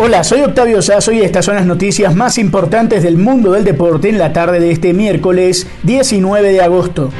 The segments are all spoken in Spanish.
Hola, soy Octavio Sazo y estas son las noticias más importantes del mundo del deporte en la tarde de este miércoles 19 de agosto.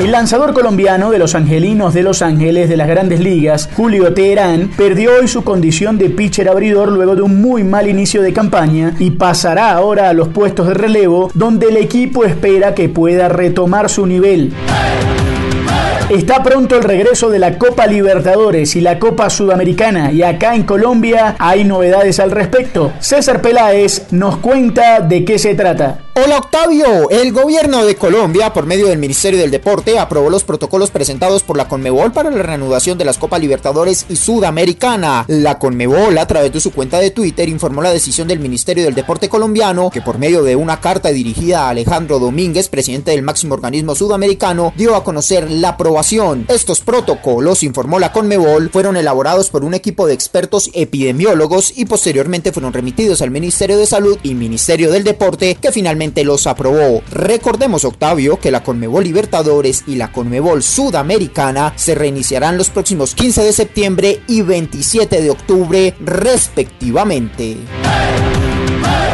El lanzador colombiano de los Angelinos de Los Ángeles de las Grandes Ligas, Julio Teherán, perdió hoy su condición de pitcher abridor luego de un muy mal inicio de campaña y pasará ahora a los puestos de relevo donde el equipo espera que pueda retomar su nivel. Está pronto el regreso de la Copa Libertadores y la Copa Sudamericana y acá en Colombia hay novedades al respecto. César Peláez nos cuenta de qué se trata. Hola Octavio, el gobierno de Colombia, por medio del Ministerio del Deporte, aprobó los protocolos presentados por la Conmebol para la reanudación de las Copas Libertadores y Sudamericana. La Conmebol, a través de su cuenta de Twitter, informó la decisión del Ministerio del Deporte colombiano, que por medio de una carta dirigida a Alejandro Domínguez, presidente del máximo organismo sudamericano, dio a conocer la aprobación. Estos protocolos, informó la Conmebol, fueron elaborados por un equipo de expertos epidemiólogos y posteriormente fueron remitidos al Ministerio de Salud y Ministerio del Deporte, que finalmente los aprobó. Recordemos, Octavio, que la Conmebol Libertadores y la Conmebol Sudamericana se reiniciarán los próximos 15 de septiembre y 27 de octubre, respectivamente.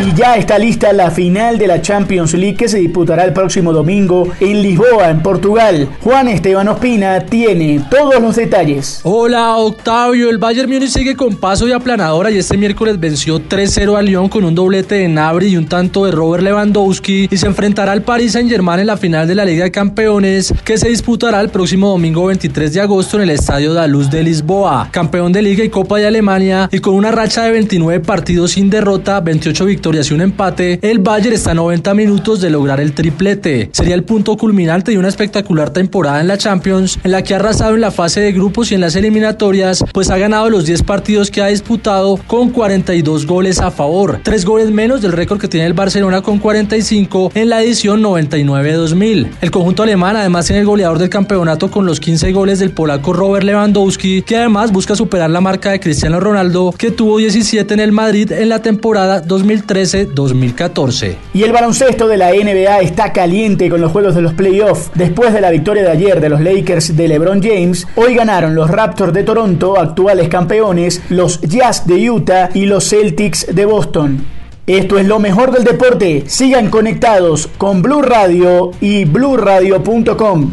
Y ya está lista la final de la Champions League que se disputará el próximo domingo en Lisboa, en Portugal. Juan Esteban Ospina tiene todos los detalles. Hola Octavio, el Bayern Múnich sigue con paso y aplanadora y este miércoles venció 3-0 a Lyon con un doblete de Nabri y un tanto de Robert Lewandowski y se enfrentará al Paris Saint-Germain en la final de la Liga de Campeones que se disputará el próximo domingo 23 de agosto en el Estadio da Luz de Lisboa. Campeón de Liga y Copa de Alemania y con una racha de 29 partidos sin derrota, 28 victorias y un empate, el Bayern está a 90 minutos de lograr el triplete. Sería el punto culminante de una espectacular temporada en la Champions, en la que ha arrasado en la fase de grupos y en las eliminatorias, pues ha ganado los 10 partidos que ha disputado con 42 goles a favor, 3 goles menos del récord que tiene el Barcelona con 45 en la edición 99-2000. El conjunto alemán además tiene el goleador del campeonato con los 15 goles del polaco Robert Lewandowski, que además busca superar la marca de Cristiano Ronaldo, que tuvo 17 en el Madrid en la temporada 2003 2014 Y el baloncesto de la NBA está caliente con los juegos de los playoffs. Después de la victoria de ayer de los Lakers de LeBron James, hoy ganaron los Raptors de Toronto, actuales campeones, los Jazz de Utah y los Celtics de Boston. Esto es lo mejor del deporte. Sigan conectados con Blue Radio y bluradio.com.